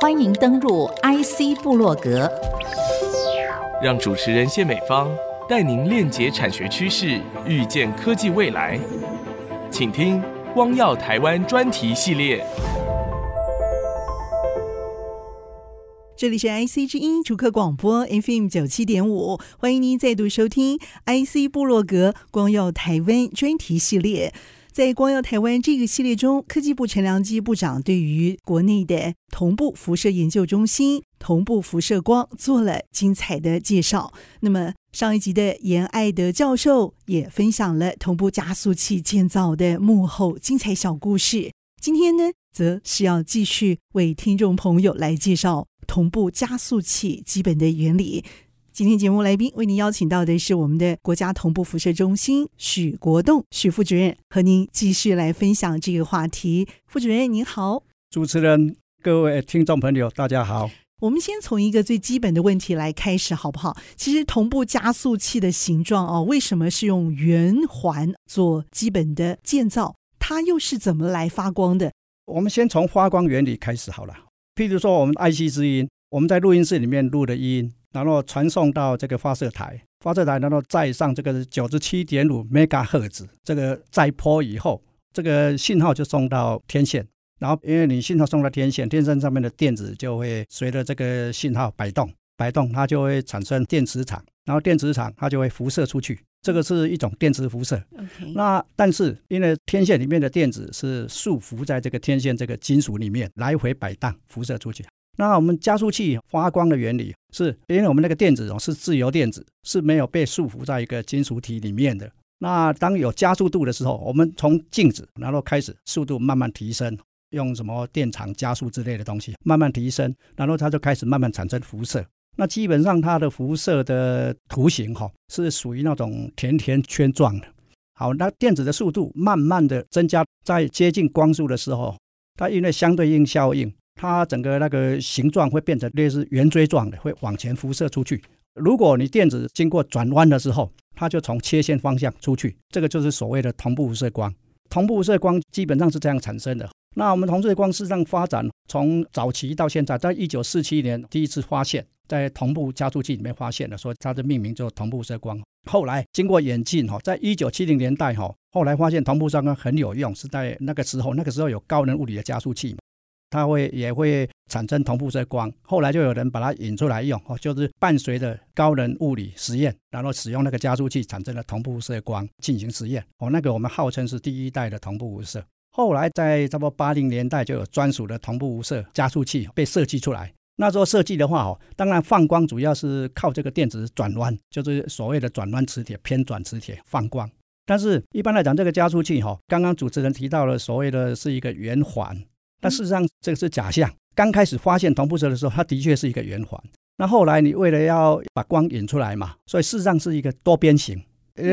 欢迎登入 IC 部落格，让主持人谢美芳带您链接产学趋势，预见科技未来。请听“光耀台湾”专题系列。这里是 IC 之音逐客广播 FM 九七点五，欢迎您再度收听 IC 部落格“光耀台湾”专题系列。在光耀台湾这个系列中，科技部陈良基部长对于国内的同步辐射研究中心、同步辐射光做了精彩的介绍。那么上一集的严爱德教授也分享了同步加速器建造的幕后精彩小故事。今天呢，则是要继续为听众朋友来介绍同步加速器基本的原理。今天节目来宾为您邀请到的是我们的国家同步辐射中心许国栋许副主任，和您继续来分享这个话题。副主任您好，主持人、各位听众朋友，大家好。我们先从一个最基本的问题来开始，好不好？其实同步加速器的形状哦，为什么是用圆环做基本的建造？它又是怎么来发光的？我们先从发光原理开始好了。譬如说，我们爱惜之音，我们在录音室里面录的音。然后传送到这个发射台，发射台然后再上这个九十七点五 Megahertz 这个载波以后，这个信号就送到天线。然后因为你信号送到天线，天线上面的电子就会随着这个信号摆动，摆动它就会产生电磁场，然后电磁场它就会辐射出去，这个是一种电磁辐射。那但是因为天线里面的电子是束缚在这个天线这个金属里面，来回摆荡，辐射出去。那我们加速器发光的原理，是因为我们那个电子哦是自由电子，是没有被束缚在一个金属体里面的。那当有加速度的时候，我们从静止，然后开始速度慢慢提升，用什么电场加速之类的东西慢慢提升，然后它就开始慢慢产生辐射。那基本上它的辐射的图形哈是属于那种甜甜圈状的。好，那电子的速度慢慢的增加，在接近光速的时候，它因为相对应效应。它整个那个形状会变成类似圆锥状的，会往前辐射出去。如果你电子经过转弯的时候，它就从切线方向出去，这个就是所谓的同步辐射光。同步辐射光基本上是这样产生的。那我们同步光事实上发展从早期到现在，在一九四七年第一次发现，在同步加速器里面发现的，所以它的命名叫同步射光。后来经过演进哈，在一九七零年代哈，后来发现同步辐射光很有用，是在那个时候，那个时候有高能物理的加速器嘛。它会也会产生同步射光，后来就有人把它引出来用，哦，就是伴随着高能物理实验，然后使用那个加速器产生了同步射光进行实验，哦，那个我们号称是第一代的同步无射。后来在差不多八零年代就有专属的同步无射加速器被设计出来。那时候设计的话，哦，当然放光主要是靠这个电子转弯，就是所谓的转弯磁铁、偏转磁铁放光。但是一般来讲，这个加速器，哈，刚刚主持人提到了所谓的是一个圆环。但事实上，这个是假象。刚开始发现同步辐射的时候，它的确是一个圆环。那后来你为了要把光引出来嘛，所以事实上是一个多边形。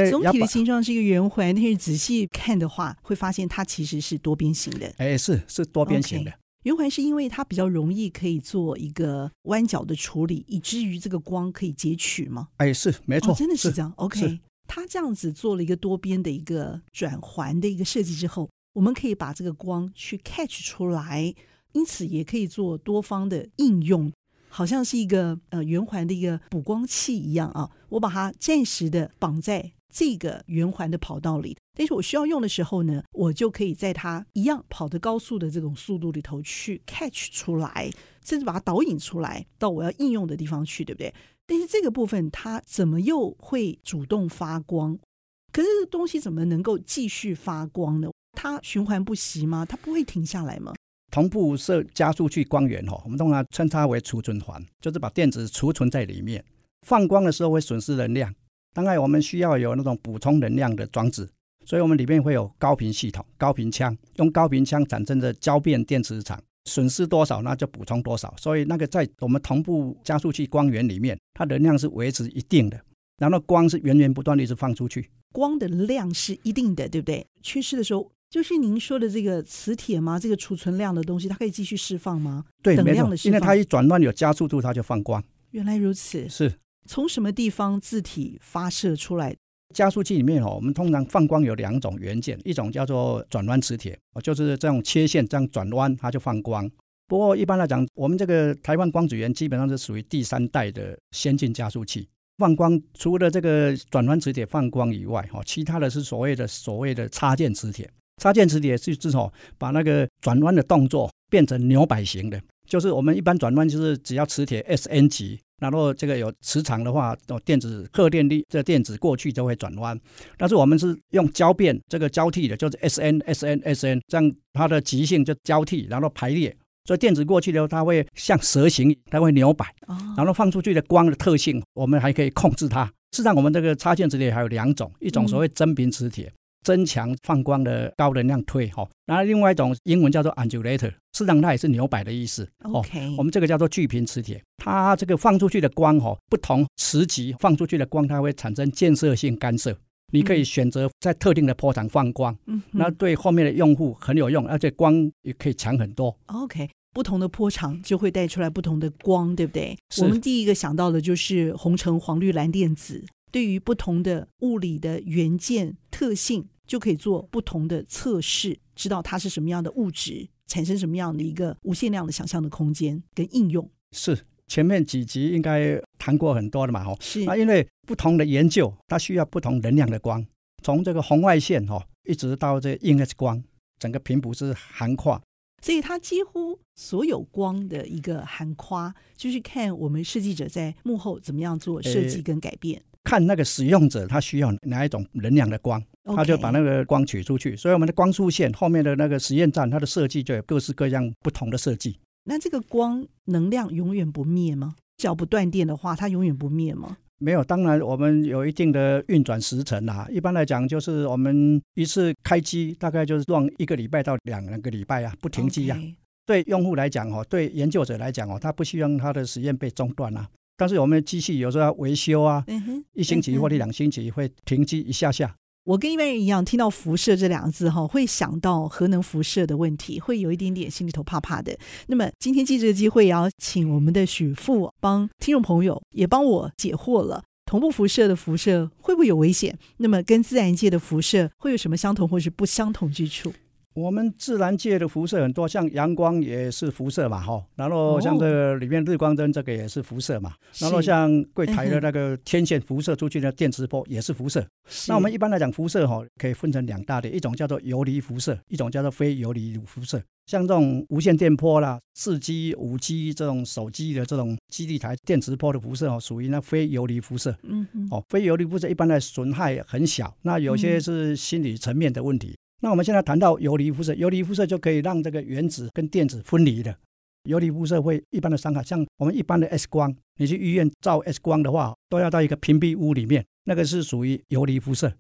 总体的形状是一个圆环，但是仔细看的话，会发现它其实是多边形的。哎，是是多边形的。Okay. 圆环是因为它比较容易可以做一个弯角的处理，以至于这个光可以截取吗？哎，是没错，哦，真的是这样。OK，它这样子做了一个多边的一个转环的一个设计之后。我们可以把这个光去 catch 出来，因此也可以做多方的应用，好像是一个呃圆环的一个补光器一样啊。我把它暂时的绑在这个圆环的跑道里，但是我需要用的时候呢，我就可以在它一样跑的高速的这种速度里头去 catch 出来，甚至把它导引出来到我要应用的地方去，对不对？但是这个部分它怎么又会主动发光？可是这个东西怎么能够继续发光呢？它循环不息吗？它不会停下来吗？同步射加速器光源哈，我们通常称它为储存环，就是把电子储存在里面。放光的时候会损失能量，当然我们需要有那种补充能量的装置，所以我们里面会有高频系统、高频枪，用高频枪产生的交变电磁场，损失多少那就补充多少。所以那个在我们同步加速器光源里面，它能量是维持一定的，然后光是源源不断的一直放出去，光的量是一定的，对不对？缺失的时候。就是您说的这个磁铁吗？这个储存量的东西，它可以继续释放吗？对，等量的释放，因为它一转弯有加速度，它就放光。原来如此，是从什么地方字体发射出来？加速器里面哦，我们通常放光有两种元件，一种叫做转弯磁铁，哦，就是这种切线这样转弯它就放光。不过一般来讲，我们这个台湾光子源基本上是属于第三代的先进加速器，放光除了这个转弯磁铁放光以外，哈，其他的是所谓的所谓的插件磁铁。插件磁铁是至少把那个转弯的动作变成扭摆型的，就是我们一般转弯就是只要磁铁 SN 级。然后这个有磁场的话，哦，电子荷电力，这电子过去就会转弯。但是我们是用交变这个交替的，就是 S N S N S N，这样它的极性就交替，然后排列。所以电子过去的时候，它会像蛇形，它会扭摆。然后放出去的光的特性，我们还可以控制它。事实上，我们这个插件磁铁还有两种，一种所谓真频磁铁。增强放光的高能量推哈，然后另外一种英文叫做 undulator，实际上它也是牛摆的意思。OK，我们这个叫做聚频磁铁，它这个放出去的光哈，不同磁极放出去的光，它会产生建设性干涉。你可以选择在特定的波长放光，嗯，那对后面的用户很有用，而且光也可以强很多。OK，不同的波长就会带出来不同的光，对不对？我们第一个想到的就是红橙黄绿蓝靛紫，对于不同的物理的元件特性。就可以做不同的测试，知道它是什么样的物质，产生什么样的一个无限量的想象的空间跟应用。是前面几集应该谈过很多的嘛？哦，是那因为不同的研究，它需要不同能量的光，从这个红外线哈，一直到这硬 X 光，整个频谱是涵跨，所以它几乎所有光的一个涵跨，就是看我们设计者在幕后怎么样做设计跟改变。看那个使用者他需要哪一种能量的光，他就把那个光取出去。所以我们的光束线后面的那个实验站，它的设计就有各式各样不同的设计。那这个光能量永远不灭吗？只要不断电的话，它永远不灭吗？没有，当然我们有一定的运转时程啦。一般来讲，就是我们一次开机大概就是用一个礼拜到两个礼拜啊，不停机啊。Okay. 对用户来讲哦，对研究者来讲哦，他不希望他的实验被中断啊。但是我们的机器有时候要维修啊，一星期或者两星期会停机一下下。我跟一般人一样，听到辐射这两个字哈，会想到核能辐射的问题，会有一点点心里头怕怕的。那么今天借这个机会，也要请我们的许富帮听众朋友也帮我解惑了。同步辐射的辐射会不会有危险？那么跟自然界的辐射会有什么相同或是不相同之处？我们自然界的辐射很多，像阳光也是辐射嘛，哈。然后像这个里面日光灯，这个也是辐射嘛。然后像柜台的那个天线辐射出去的电磁波也是辐射。那我们一般来讲，辐射哈可以分成两大类，一种叫做游离辐射，一种叫做非游离辐射。像这种无线电波啦、四 G、五 G 这种手机的这种基地台电磁波的辐射哦，属于那非游离辐射。嗯嗯。哦，非游离辐射一般的损害很小，那有些是心理层面的问题。那我们现在谈到游离辐射，游离辐射就可以让这个原子跟电子分离的。游离辐射会一般的伤害，像我们一般的 X 光，你去医院照 X 光的话，都要到一个屏蔽屋里面，那个是属于游离辐射。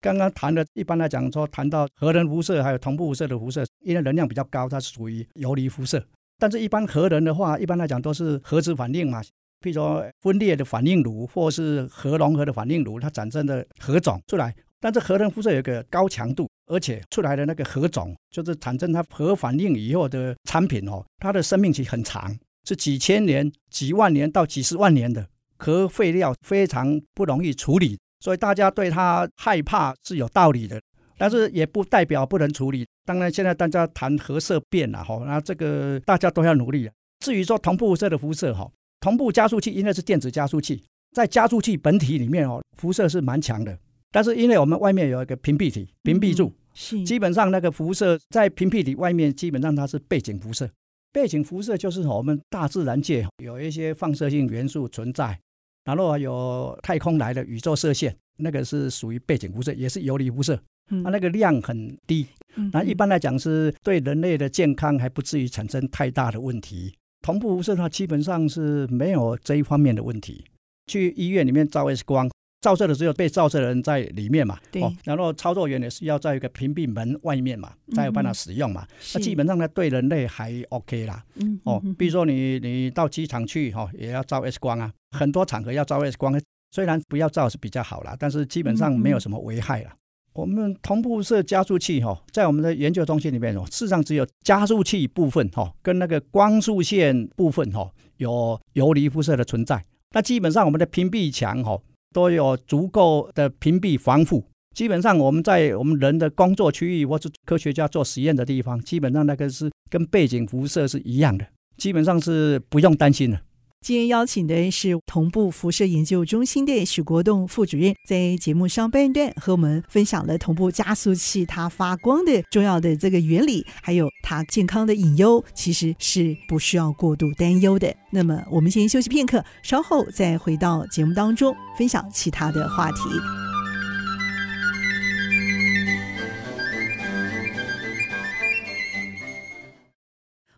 刚刚谈的，一般来讲说，谈到核能辐射还有同步辐射的辐射，因为能量比较高，它是属于游离辐射。但是，一般核能的话，一般来讲都是核子反应嘛，譬如说分裂的反应炉，或是核融合的反应炉，它产生的核种出来。但是核能辐射有个高强度。而且出来的那个核种，就是产生它核反应以后的产品哦，它的生命期很长，是几千年、几万年到几十万年的核废料，非常不容易处理，所以大家对它害怕是有道理的。但是也不代表不能处理。当然，现在大家谈核色变了哈，那这个大家都要努力。至于说同步辐射的辐射哈，同步加速器因为是电子加速器，在加速器本体里面哦，辐射是蛮强的。但是因为我们外面有一个屏蔽体，屏蔽住。是，基本上那个辐射在屏蔽体外面，基本上它是背景辐射。背景辐射就是我们大自然界有一些放射性元素存在，然后还有太空来的宇宙射线，那个是属于背景辐射，也是游离辐射。嗯，它那个量很低，那一般来讲是对人类的健康还不至于产生太大的问题。同步辐射它基本上是没有这一方面的问题。去医院里面照 X 光。照射的时候，被照射的人在里面嘛，对、哦，然后操作员也是要在一个屏蔽门外面嘛，才有办法使用嘛。那、嗯、基本上呢，对人类还 OK 啦。嗯，哦，比如说你你到机场去哈、哦，也要照 X 光啊，很多场合要照 X 光，虽然不要照是比较好啦，但是基本上没有什么危害啦。嗯、我们同步射加速器哈、哦，在我们的研究中心里面哦，事实上只有加速器部分哈、哦，跟那个光束线部分哈、哦，有游离辐射的存在。那基本上我们的屏蔽墙哈。都有足够的屏蔽防护。基本上我们在我们人的工作区域或是科学家做实验的地方，基本上那个是跟背景辐射是一样的，基本上是不用担心的。今天邀请的是同步辐射研究中心的许国栋副主任，在节目上半段和我们分享了同步加速器它发光的重要的这个原理，还有它健康的隐忧，其实是不需要过度担忧的。那么我们先休息片刻，稍后再回到节目当中分享其他的话题。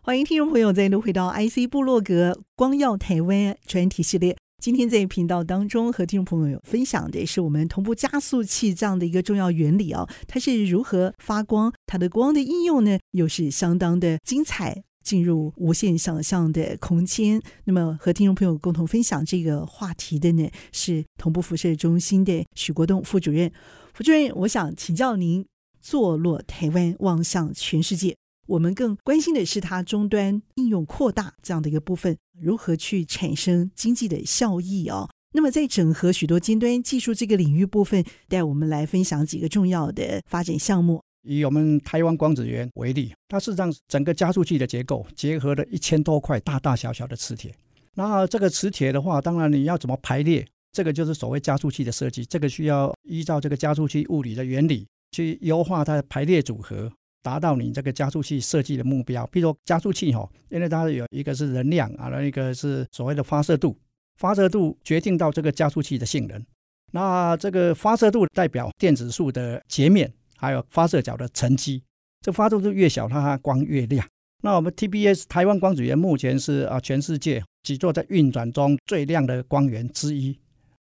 欢迎听众朋友再度回到 IC 部落格光耀台湾专题系列。今天在频道当中和听众朋友分享的是我们同步加速器这样的一个重要原理哦，它是如何发光？它的光的应用呢，又是相当的精彩，进入无限想象的空间。那么和听众朋友共同分享这个话题的呢，是同步辐射中心的许国栋副主任。副主任，我想请教您：坐落台湾，望向全世界。我们更关心的是它终端应用扩大这样的一个部分，如何去产生经济的效益哦？那么在整合许多尖端技术这个领域部分，带我们来分享几个重要的发展项目。以我们台湾光子源为例，它事实上整个加速器的结构结合了一千多块大大小小的磁铁。那这个磁铁的话，当然你要怎么排列，这个就是所谓加速器的设计。这个需要依照这个加速器物理的原理去优化它的排列组合。达到你这个加速器设计的目标，比如说加速器哈，因为它有一个是能量啊，那一个是所谓的发射度，发射度决定到这个加速器的性能。那这个发射度代表电子束的截面，还有发射角的沉积。这发射度越小，它光越亮。那我们 TBS 台湾光子源目前是啊全世界几座在运转中最亮的光源之一。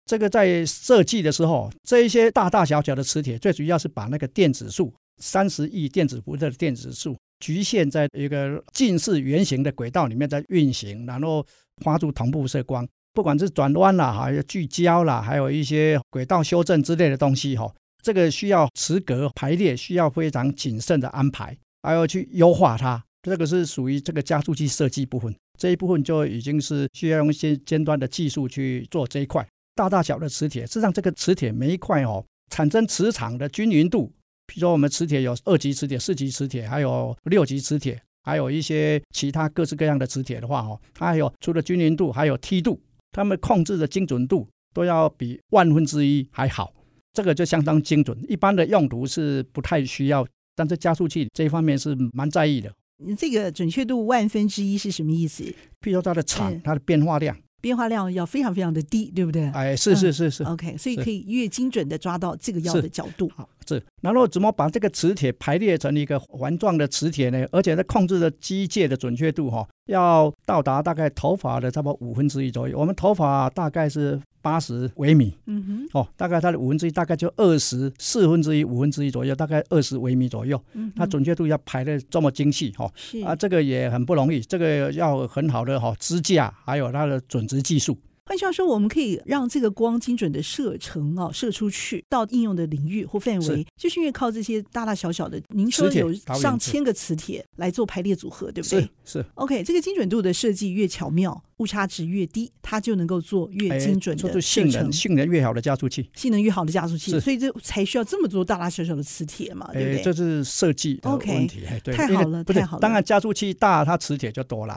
这个在设计的时候，这一些大大小小的磁铁，最主要是把那个电子束。三十亿电子辐射的电子束局限在一个近似圆形的轨道里面在运行，然后发出同步射光。不管是转弯啦，还有聚焦啦，还有一些轨道修正之类的东西哈，这个需要磁格排列，需要非常谨慎的安排，还要去优化它。这个是属于这个加速器设计部分，这一部分就已经是需要用一些尖端的技术去做这一块。大大小的磁铁，实际上这个磁铁每一块哦，产生磁场的均匀度。比如说，我们磁铁有二级磁铁、四级磁铁，还有六级磁铁，还有一些其他各式各样的磁铁的话，哦，它还有除了均匀度，还有梯度，它们控制的精准度都要比万分之一还好，这个就相当精准。一般的用途是不太需要，但是加速器这一方面是蛮在意的。你这个准确度万分之一是什么意思？譬如说它的场，它的变化量。变化量要非常非常的低，对不对？哎，是是是是。嗯、OK，所以可以越精准的抓到这个要的角度。好，是。然后怎么把这个磁铁排列成一个环状的磁铁呢？而且它控制的机械的准确度哈、哦，要到达大概头发的差不多五分之一左右。我们头发大概是八十微米，嗯哼，哦，大概它的五分之一大概就二十四分之一五分之一左右，大概二十微米左右。嗯，它准确度要排的这么精细哈，是啊，这个也很不容易，这个要很好的哈支架，还有它的准值技术。换句话说，我们可以让这个光精准的射程啊，射出去到应用的领域或范围，是就是因为靠这些大大小小的，您说有上千个磁铁来做排列组合，对不对？是。是 OK，这个精准度的设计越巧妙。误差值越低，它就能够做越精准的性能，性能越好的加速器，性能越好的加速器，所以这才需要这么多大大小小的磁铁嘛，对不对？这是设计的问题，对，太好了，太好了。当然加速器大，它磁铁就多了；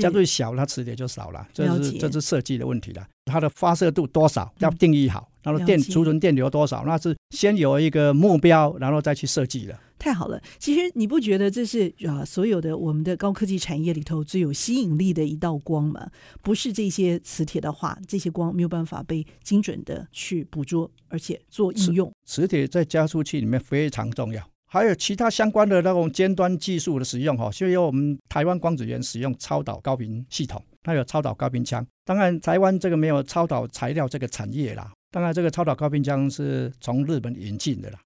加速器小，它磁铁就少了。这是这是设计的问题了。它的发射度多少要定义好，然后电储存电流多少，那是先有一个目标，然后再去设计的。太好了，其实你不觉得这是啊，所有的我们的高科技产业里头最有吸引力的一道光吗？不是这些磁铁的话，这些光没有办法被精准的去捕捉，而且做应用。磁铁在加速器里面非常重要，还有其他相关的那种尖端技术的使用哈，所以我们台湾光子源使用超导高频系统，它有超导高频枪。当然，台湾这个没有超导材料这个产业啦。当然，这个超导高频枪是从日本引进的啦。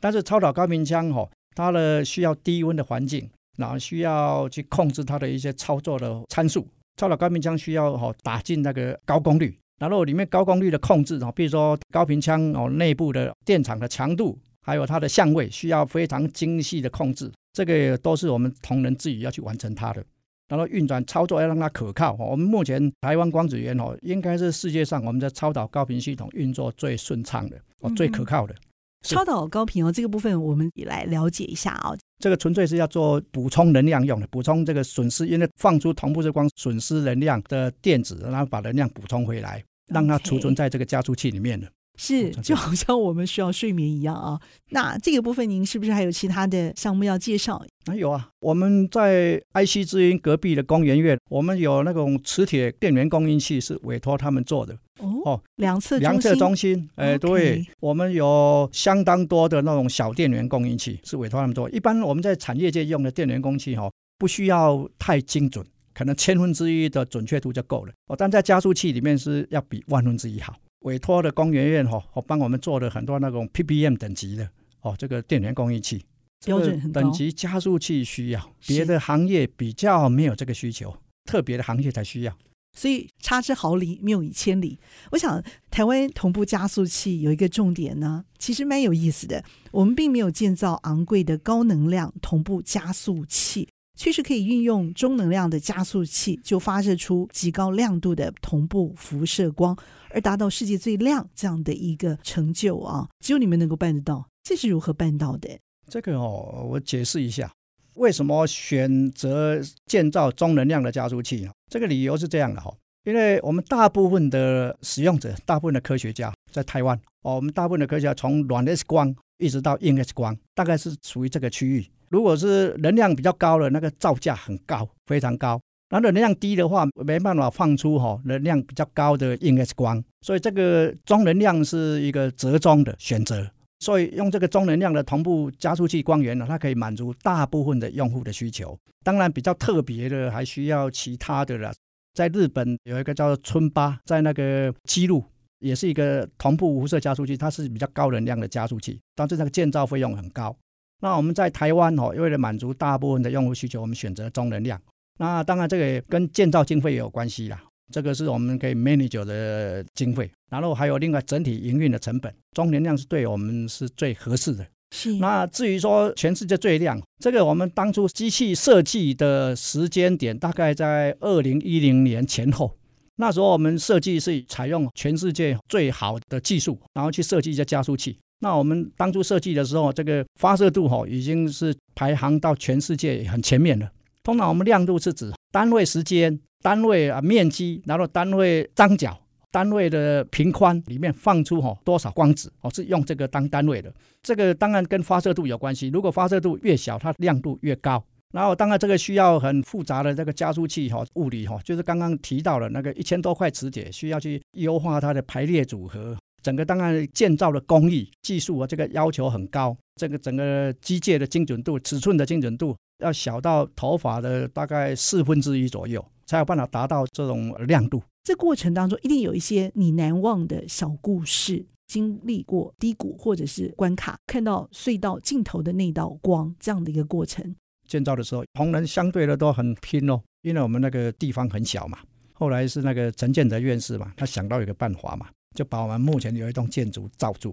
但是超导高频枪哈。它的需要低温的环境，然后需要去控制它的一些操作的参数。超导高频枪需要哈打进那个高功率，然后里面高功率的控制啊，比如说高频枪哦内部的电场的强度，还有它的相位，需要非常精细的控制。这个都是我们同仁自己要去完成它的。然后运转操作要让它可靠。我们目前台湾光子源哦，应该是世界上我们的超导高频系统运作最顺畅的哦，最可靠的。嗯超导高频哦，这个部分我们也来了解一下啊、哦。这个纯粹是要做补充能量用的，补充这个损失，因为放出同步之光损失能量的电子，然后把能量补充回来，让它储存在这个加速器里面的。是，就好像我们需要睡眠一样啊。那这个部分，您是不是还有其他的项目要介绍？还有啊，我们在 IC 之音隔壁的工研院，我们有那种磁铁电源供应器，是委托他们做的。哦，两侧两侧中心，哎，对，我们有相当多的那种小电源供应器，是委托他们做。一般我们在产业界用的电源供应器，哦，不需要太精准，可能千分之一的准确度就够了。哦，但在加速器里面是要比万分之一好。委托的工研院哈，我帮我们做了很多那种 ppm 等级的哦，这个电源供应器标准很高，等级加速器需要，别的行业比较没有这个需求，特别的行业才需要。所以差之毫厘，谬以千里。我想台湾同步加速器有一个重点呢，其实蛮有意思的。我们并没有建造昂贵的高能量同步加速器。确实可以运用中能量的加速器，就发射出极高亮度的同步辐射光，而达到世界最亮这样的一个成就啊！只有你们能够办得到，这是如何办到的？这个哦，我解释一下，为什么选择建造中能量的加速器呢？这个理由是这样的哈，因为我们大部分的使用者，大部分的科学家在台湾哦，我们大部分的科学家从软 X 光一直到硬 X 光，大概是属于这个区域。如果是能量比较高的，那个造价很高，非常高。然后能量低的话，没办法放出哈能量比较高的硬 X 光，所以这个中能量是一个折中的选择。所以用这个中能量的同步加速器光源呢，它可以满足大部分的用户的需求。当然比较特别的还需要其他的了。在日本有一个叫做村巴，在那个基路也是一个同步辐射加速器，它是比较高能量的加速器，但是那个建造费用很高。那我们在台湾哦，为了满足大部分的用户需求，我们选择中能量。那当然这个也跟建造经费也有关系啦，这个是我们可以 manage 的经费。然后还有另外整体营运的成本，中能量是对我们是最合适的。是。那至于说全世界最亮，这个我们当初机器设计的时间点大概在二零一零年前后，那时候我们设计是采用全世界最好的技术，然后去设计一些加速器。那我们当初设计的时候，这个发射度哈已经是排行到全世界很前面了。通常我们亮度是指单位时间、单位啊面积，然后单位张角、单位的平宽里面放出哈多少光子哦，是用这个当单位的。这个当然跟发射度有关系，如果发射度越小，它亮度越高。然后当然这个需要很复杂的这个加速器哈物理哈，就是刚刚提到了那个一千多块磁铁，需要去优化它的排列组合。整个当然建造的工艺技术啊，这个要求很高。这个整个机械的精准度、尺寸的精准度要小到头发的大概四分之一左右，才有办法达到这种亮度。这过程当中一定有一些你难忘的小故事，经历过低谷或者是关卡，看到隧道尽头的那道光这样的一个过程。建造的时候，同仁相对的都很拼哦，因为我们那个地方很小嘛。后来是那个陈建德院士嘛，他想到一个办法嘛。就把我们目前有一栋建筑罩住，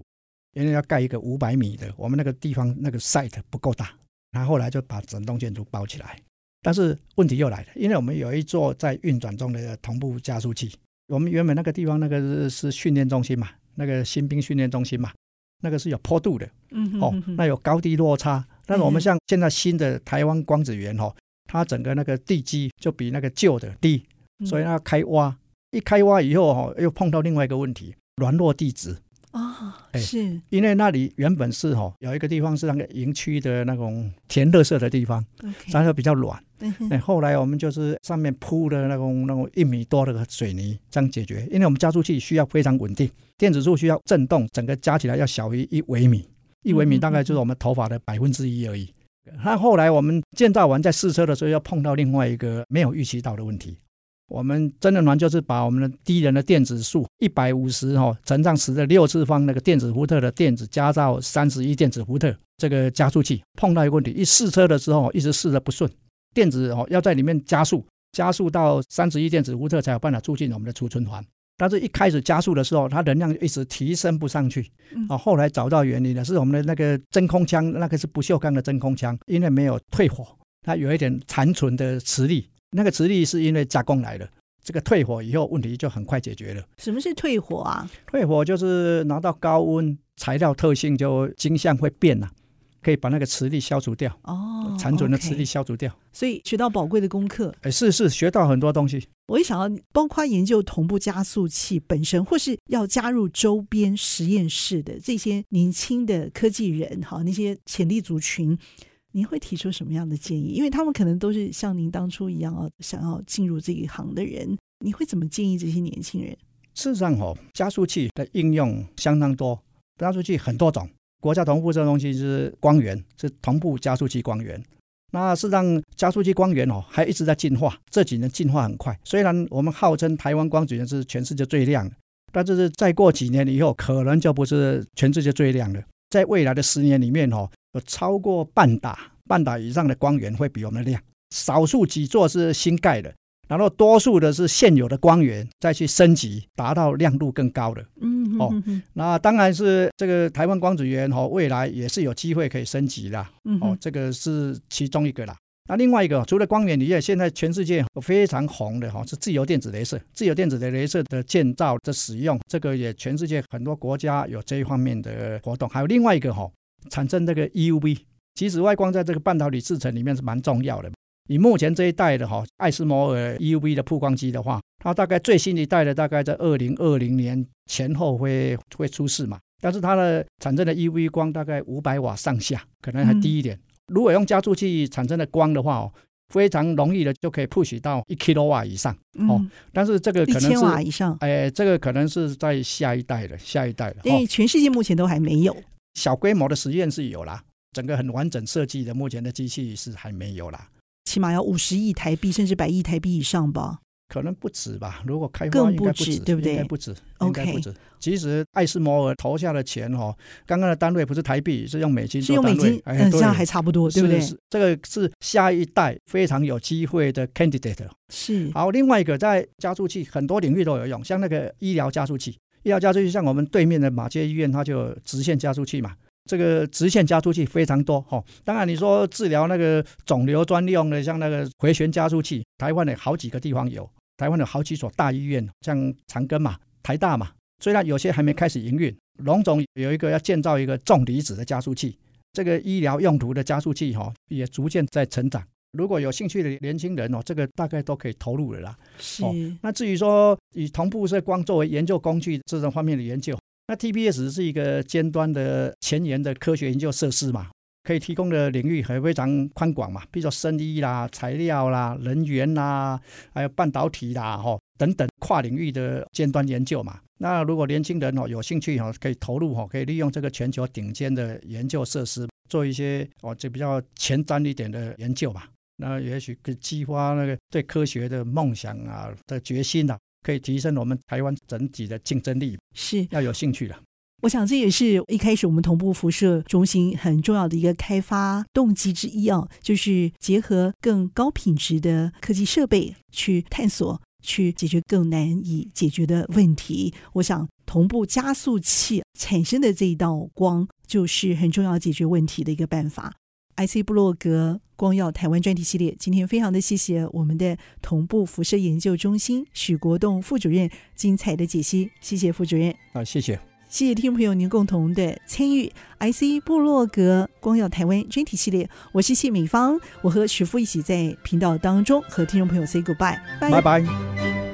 因为要盖一个五百米的，我们那个地方那个 site 不够大，他后来就把整栋建筑包起来。但是问题又来了，因为我们有一座在运转中的同步加速器，我们原本那个地方那个是训练中心嘛，那个新兵训练中心嘛，那个是有坡度的，嗯哦，那有高低落差。但是我们像现在新的台湾光子源哦，它整个那个地基就比那个旧的低，所以它开挖。一开挖以后哈，又碰到另外一个问题，软弱地质啊，是因为那里原本是哈有一个地方是那个营区的那种填垃圾的地方，然后比较软。哎，后来我们就是上面铺的那种那种一米多的水泥，这样解决。因为我们加速器需要非常稳定，电子柱需要震动，整个加起来要小于一微米，一微米大概就是我们头发的百分之一而已。那后来我们建造完在试车的时候，要碰到另外一个没有预期到的问题。我们真的难就是把我们的低能的电子数一百五十哈乘上十的六次方那个电子伏特的电子加到三十一电子伏特，这个加速器碰到一个问题，一试车的时候一直试的不顺，电子哦要在里面加速，加速到三十一电子伏特才有办法促进我们的储存环。但是一开始加速的时候，它能量一直提升不上去。啊，后来找到原因了，是我们的那个真空腔，那个是不锈钢的真空腔，因为没有退火，它有一点残存的磁力。那个磁力是因为加工来的。这个退火以后，问题就很快解决了。什么是退火啊？退火就是拿到高温，材料特性就晶相会变了，可以把那个磁力消除掉。哦，残存的磁力消除掉。所以学到宝贵的功课。哎，是是，学到很多东西。我一想要，包括研究同步加速器本身，或是要加入周边实验室的这些年轻的科技人，哈，那些潜力族群。您会提出什么样的建议？因为他们可能都是像您当初一样啊，想要进入这一行的人。你会怎么建议这些年轻人？事实上，哦，加速器的应用相当多，加速器很多种。国家同步这个东西是光源，是同步加速器光源。那事实上，加速器光源哦，还一直在进化，这几年进化很快。虽然我们号称台湾光子源是全世界最亮的，但是再过几年以后，可能就不是全世界最亮的。在未来的十年里面，哦，有超过半打、半打以上的光源会比我们亮。少数几座是新盖的，然后多数的是现有的光源再去升级，达到亮度更高的。嗯，哦，那当然是这个台湾光子源哦，未来也是有机会可以升级的。哦，这个是其中一个啦。那另外一个，除了光源以外，现在全世界非常红的哈是自由电子雷射，自由电子的雷射的建造的使用，这个也全世界很多国家有这一方面的活动。还有另外一个哈，产生这个 EUV，其实外光在这个半导体制程里面是蛮重要的。以目前这一代的哈爱斯摩尔 EUV 的曝光机的话，它大概最新一代的大概在二零二零年前后会会出世嘛，但是它的产生的 EUV 光大概五百瓦上下，可能还低一点。嗯如果用加速器产生的光的话哦，非常容易的就可以 push 到一 kilo 瓦以上哦。但是这个可能是一千瓦以上，哎，这个可能是在下一代的下一代的。因为全世界目前都还没有小规模的实验是有啦，整个很完整设计的目前的机器是还没有啦。起码要五十亿台币甚至百亿台币以上吧。可能不止吧，如果开发更不止，对不对？应该不止，应该不止。其实艾斯摩尔投下的钱哦，刚刚的单位不是台币，是用美金，是用美金，嗯，这样还差不多，对不对？这个是下一代非常有机会的 candidate。是。好，另外一个在加速器很多领域都有用，像那个医疗加速器，医疗加速器像我们对面的马偕医院，它就直线加速器嘛。这个直线加速器非常多哈，当然你说治疗那个肿瘤专用的，像那个回旋加速器，台湾的好几个地方有。台湾有好几所大医院，像长庚嘛、台大嘛，虽然有些还没开始营运。龙总有一个要建造一个重离子的加速器，这个医疗用途的加速器哈，也逐渐在成长。如果有兴趣的年轻人哦，这个大概都可以投入了啦。是。那至于说以同步射光作为研究工具这种方面的研究，那 TPS 是一个尖端的前沿的科学研究设施嘛。可以提供的领域还非常宽广嘛，比如说生医啦、材料啦、能源啦，还有半导体啦，哈等等跨领域的尖端研究嘛。那如果年轻人哦有兴趣哦，可以投入哦，可以利用这个全球顶尖的研究设施，做一些哦就比较前瞻一点的研究吧。那也许可以激发那个对科学的梦想啊的决心啊，可以提升我们台湾整体的竞争力。是要有兴趣的。我想这也是一开始我们同步辐射中心很重要的一个开发动机之一啊，就是结合更高品质的科技设备去探索，去解决更难以解决的问题。我想同步加速器产生的这一道光，就是很重要解决问题的一个办法。IC 布洛格光耀台湾专题系列，今天非常的谢谢我们的同步辐射研究中心许国栋副主任精彩的解析，谢谢副主任。啊，谢谢。谢谢听众朋友您共同的参与，IC 布洛格光耀台湾专题系列，我是谢美芳，我和许夫一起在频道当中和听众朋友 say goodbye，拜拜。